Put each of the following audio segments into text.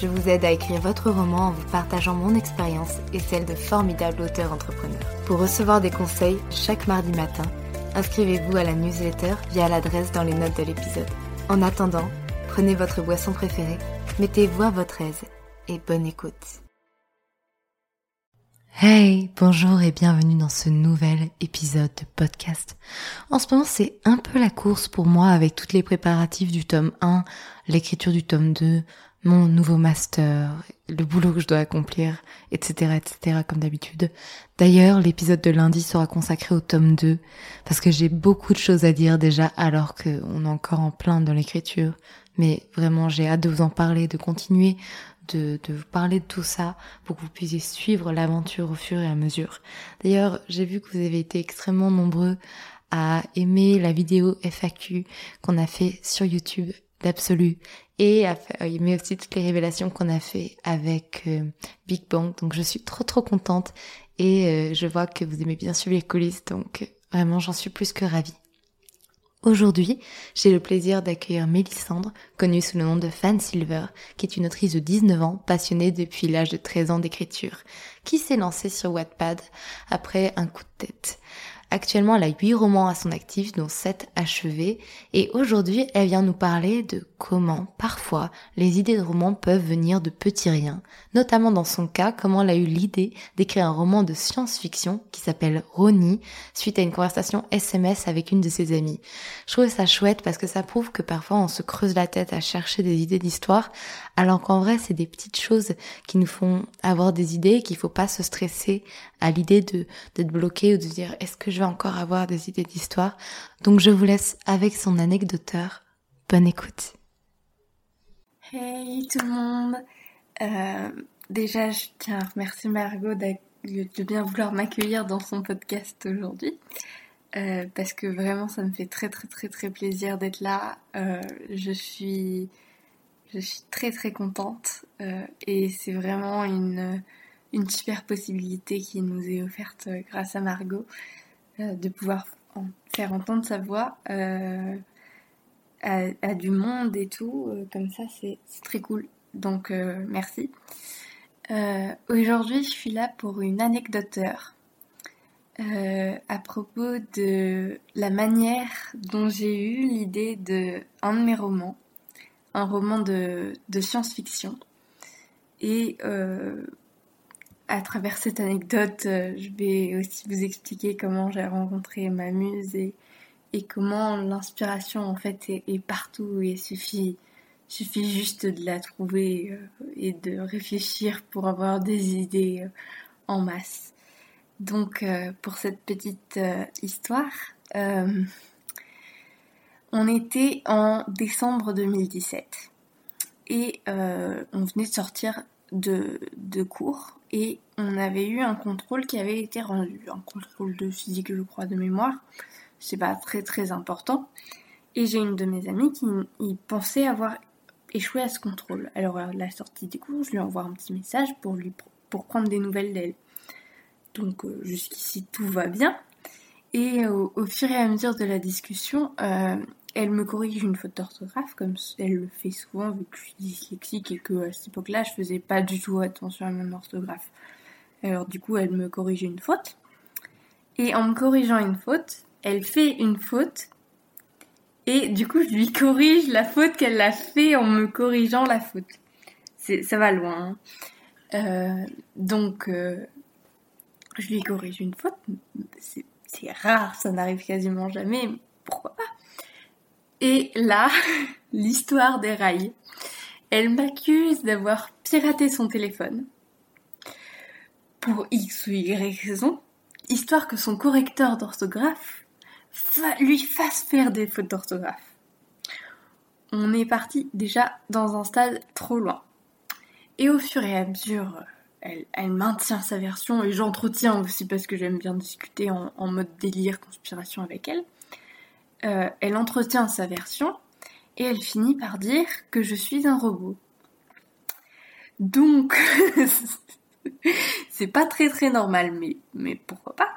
je vous aide à écrire votre roman en vous partageant mon expérience et celle de formidables auteurs entrepreneurs. Pour recevoir des conseils chaque mardi matin, inscrivez-vous à la newsletter via l'adresse dans les notes de l'épisode. En attendant, prenez votre boisson préférée, mettez-vous à votre aise et bonne écoute. Hey, bonjour et bienvenue dans ce nouvel épisode de podcast. En ce moment, c'est un peu la course pour moi avec toutes les préparatifs du tome 1, l'écriture du tome 2, mon nouveau master, le boulot que je dois accomplir, etc., etc., comme d'habitude. D'ailleurs, l'épisode de lundi sera consacré au tome 2, parce que j'ai beaucoup de choses à dire déjà, alors qu'on est encore en plein dans l'écriture. Mais vraiment, j'ai hâte de vous en parler, de continuer de, de, vous parler de tout ça pour que vous puissiez suivre l'aventure au fur et à mesure. D'ailleurs, j'ai vu que vous avez été extrêmement nombreux à aimer la vidéo FAQ qu'on a fait sur YouTube d'absolu et à aimer aussi toutes les révélations qu'on a fait avec euh, Big Bang. Donc je suis trop trop contente et euh, je vois que vous aimez bien suivre les coulisses donc vraiment j'en suis plus que ravie. Aujourd'hui, j'ai le plaisir d'accueillir Mélissandre, connue sous le nom de Fan Silver, qui est une autrice de 19 ans, passionnée depuis l'âge de 13 ans d'écriture, qui s'est lancée sur Wattpad après un coup de tête. Actuellement, elle a 8 romans à son actif, dont 7 achevés, et aujourd'hui, elle vient nous parler de comment, parfois, les idées de romans peuvent venir de petits riens, notamment dans son cas, comment elle a eu l'idée d'écrire un roman de science-fiction qui s'appelle Ronnie, suite à une conversation SMS avec une de ses amies. Je trouve ça chouette parce que ça prouve que parfois on se creuse la tête à chercher des idées d'histoire, alors qu'en vrai, c'est des petites choses qui nous font avoir des idées, qu'il faut pas se stresser à l'idée d'être bloqué ou de dire est-ce que je vais encore avoir des idées d'histoire. Donc je vous laisse avec son anecdoteur. Bonne écoute. Hey tout le monde. Euh, déjà, je tiens à remercier Margot de bien vouloir m'accueillir dans son podcast aujourd'hui. Euh, parce que vraiment ça me fait très très très très plaisir d'être là. Euh, je suis je suis très très contente et c'est vraiment une une super possibilité qui nous est offerte grâce à Margot de pouvoir faire entendre sa voix à, du monde et tout. Euh, comme ça, c'est très cool. Donc, euh, merci. Euh, aujourd'hui, je suis là pour une anecdoteur à propos de la manière dont j'ai eu l'idée de un de mes romans, un roman de, de science-fiction. Et à travers cette anecdote, je vais aussi vous expliquer comment j'ai rencontré ma muse et comment l'inspiration en fait est, partout et suffit suffit juste de la trouver euh, et de réfléchir pour avoir des idées euh, en masse. Donc euh, pour cette petite histoire, on était en décembre 2017 et on venait de sortir de, de cours et on avait eu un contrôle qui avait été rendu, un contrôle de physique je crois de mémoire c'est pas très très important. Et j'ai une de mes amies qui pensait avoir échoué à ce contrôle. Alors à la sortie des cours, je lui envoie un petit message pour prendre des nouvelles d'elle. Donc euh, jusqu'ici tout va bien. Et au, fur et à mesure de la discussion, euh, elle me corrige une faute d'orthographe, comme elle le fait souvent vu que je suis dyslexique et que à cette époque-là, je faisais pas du tout attention à mon orthographe. Alors du coup, elle me corrige une faute. Et en me corrigeant une faute, elle fait une faute. Et du coup, je lui corrige la faute qu'elle a fait en me corrigeant la faute. ça va loin. Hein. Euh, donc, euh, je lui corrige une faute. C'est rare, ça n'arrive quasiment jamais. Pourquoi? Et là, l'histoire des rails. Elle m'accuse d'avoir piraté son téléphone pour X ou Y raison, histoire que son correcteur d'orthographe lui fasse faire des fautes d'orthographe. On est parti déjà dans un stade trop loin. Et au fur et à mesure, elle, maintient sa version et j'entretiens aussi parce que j'aime bien discuter en, mode délire, conspiration avec elle. Euh, elle entretient sa version et elle finit par dire que je suis un robot. Donc, c'est pas très très normal, mais, pourquoi pas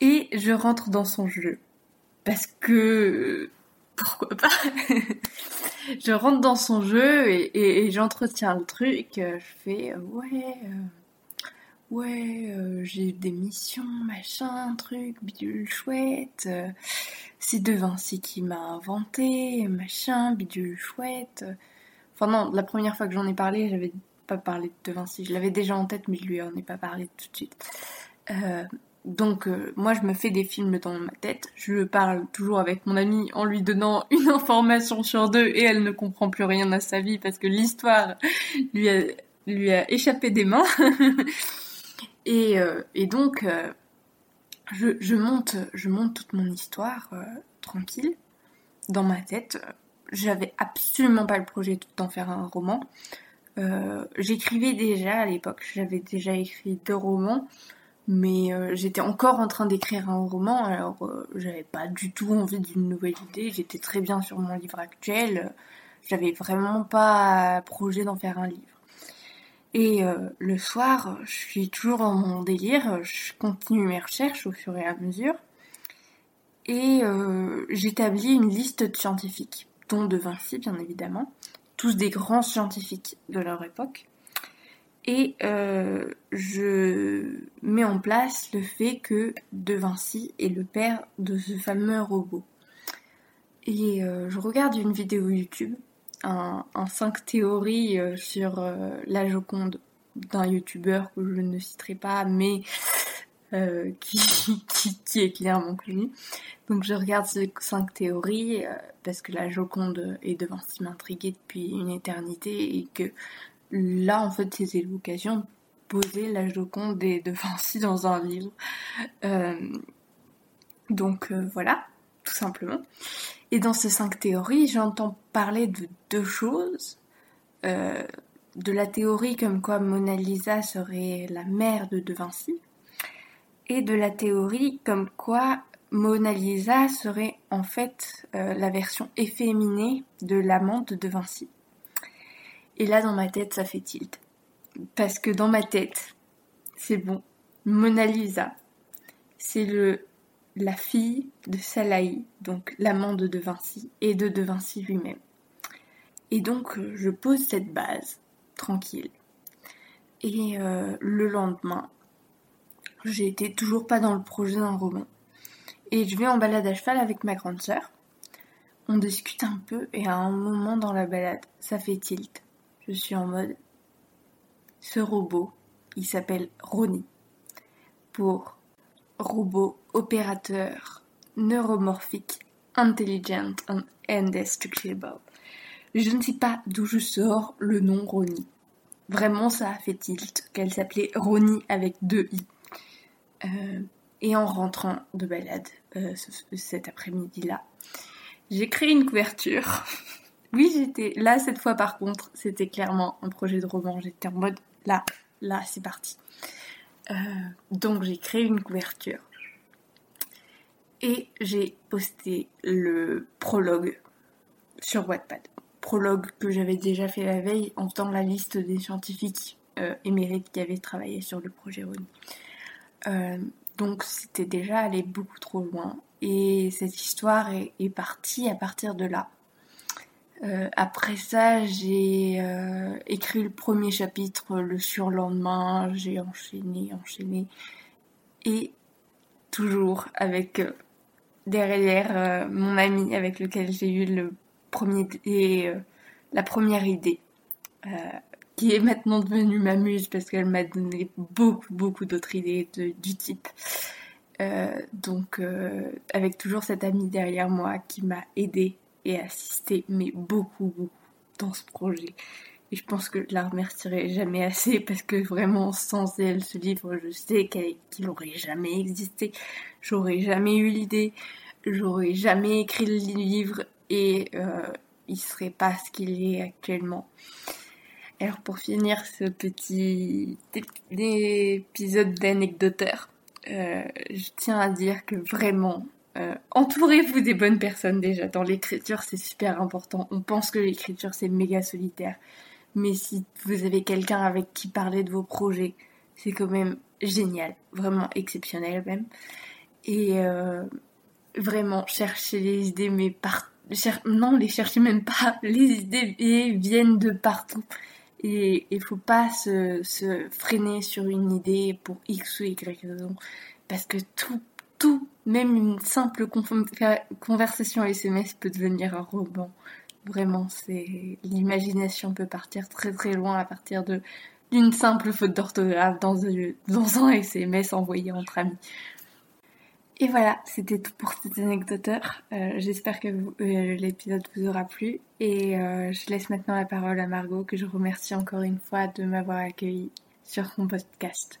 Et je rentre dans son jeu. Parce que... Pourquoi pas Je rentre dans son jeu et, j'entretiens le truc. Je fais ouais... Euh, ouais, euh, j'ai des missions, machin, truc, bidule chouette. Euh, c'est De Vinci qui m'a inventé, machin, bidule chouette. Enfin non, la première fois que j'en ai parlé, j'avais pas parler de Vinci. Je l'avais déjà en tête, mais je lui en ai pas parlé tout de suite. Euh, donc euh, moi je me fais des films dans ma tête, je parle toujours avec mon amie en lui donnant une information sur deux et elle ne comprend plus rien à sa vie parce que l'histoire lui a échappé des mains. et, euh, et, donc je, je, monte, je monte toute mon histoire tranquille dans ma tête. J'avais absolument pas le projet d'en faire un roman. Euh, j'écrivais déjà à l'époque, j'avais déjà écrit deux romans, mais euh, j'étais encore en train d'écrire un roman, alors euh, j'avais pas du tout envie d'une nouvelle idée, j'étais très bien sur mon livre actuel, j'avais vraiment pas projet d'en faire un livre. Et le soir, je suis toujours mon délire, je continue mes recherches au fur et à mesure, et j'établis une liste de scientifiques, dont de Vinci bien évidemment, tous des grands scientifiques de leur époque. Et euh, je mets en place le fait que De Vinci est le père de ce fameux robot. Et euh, je regarde une vidéo YouTube, un, 5 théories euh, sur la Joconde d'un youtubeur que je ne citerai pas, mais qui, qui, est clairement connu. Donc je regarde ces cinq théories euh, parce que la Joconde est devant si m'intriguer depuis une éternité et que là en fait c'était l'occasion de poser la Joconde et de Vinci dans un livre. Euh, donc euh, voilà, tout simplement. Et dans ces cinq théories, j'entends parler de deux choses. de la théorie comme quoi Mona Lisa serait la mère de De Vinci et de la théorie comme quoi Mona Lisa serait en fait euh, la version efféminée de l'amante de Vinci. Et là, dans ma tête, ça fait tilt. Parce que dans ma tête, c'est bon. Mona Lisa, c'est le la fille de Salahi, donc l'amante de De Vinci, et de De Vinci lui-même. Et donc, euh, je pose cette base, tranquille. Et euh, le lendemain, j'étais toujours pas dans le projet d'un roman. Et je vais en balade à cheval avec ma grande sœur. On discute un peu et à un moment dans la balade, ça fait tilt. Je suis en mode ce robot, il s'appelle Ronnie. Pour robot opérateur neuromorphique intelligent and indestructible. Je ne sais pas d'où je sors le nom Ronnie. Vraiment, ça a fait tilt qu'elle s'appelait Ronnie avec deux i. Euh, et en rentrant de balade euh, cet après-midi-là, j'ai créé une couverture. oui, j'étais là cette fois par contre, c'était clairement un projet de roman. J'étais en mode là, là, c'est parti. Euh, donc j'ai créé une couverture et j'ai posté le prologue sur Wattpad. Prologue que j'avais déjà fait la veille en faisant la liste des scientifiques euh, émérites qui avaient travaillé sur le projet Rony. donc c'était déjà allé beaucoup trop loin. Et cette histoire est, partie à partir de là. Euh, après ça, j'ai euh, écrit le premier chapitre le surlendemain, j'ai enchaîné, enchaîné. Et toujours avec euh, derrière mon ami avec lequel j'ai eu le premier et, la première idée, qui est maintenant devenue ma muse parce qu'elle m'a donné beaucoup, beaucoup d'autres idées du type. donc, avec toujours cette amie derrière moi qui m'a aidée assisté, mais beaucoup, beaucoup dans ce projet. Et je pense que je la remercierai jamais assez parce que vraiment sans elle, ce livre, je sais qu'il n'aurait jamais existé. J'aurais jamais eu l'idée, j'aurais jamais écrit le livre et euh, il serait pas ce qu'il est actuellement. Alors pour finir ce petit épisode d'anecdoteur, je tiens à dire que vraiment euh, entourez-vous des bonnes personnes déjà. Dans l'écriture, c'est super important. On pense que l'écriture, c'est méga solitaire. Mais si vous avez quelqu'un avec qui parler de vos projets, c'est quand même génial. Vraiment exceptionnel même. Et euh, vraiment, cherchez les idées, mais par... non, les cherchez même pas. Les idées viennent de partout. Et il faut pas se, se freiner sur une idée pour X ou Y raison. Parce que tout tout, même une simple conversation SMS peut devenir un roman. Vraiment, c'est l'imagination peut partir très très loin à partir d'une simple faute d'orthographe dans, un SMS envoyé entre amis. Et voilà, c'était tout pour cette anecdoteur. Euh, j'espère que euh, l'épisode vous aura plu. Et euh, je laisse maintenant la parole à Margot, que je remercie encore une fois de m'avoir accueilli sur son podcast.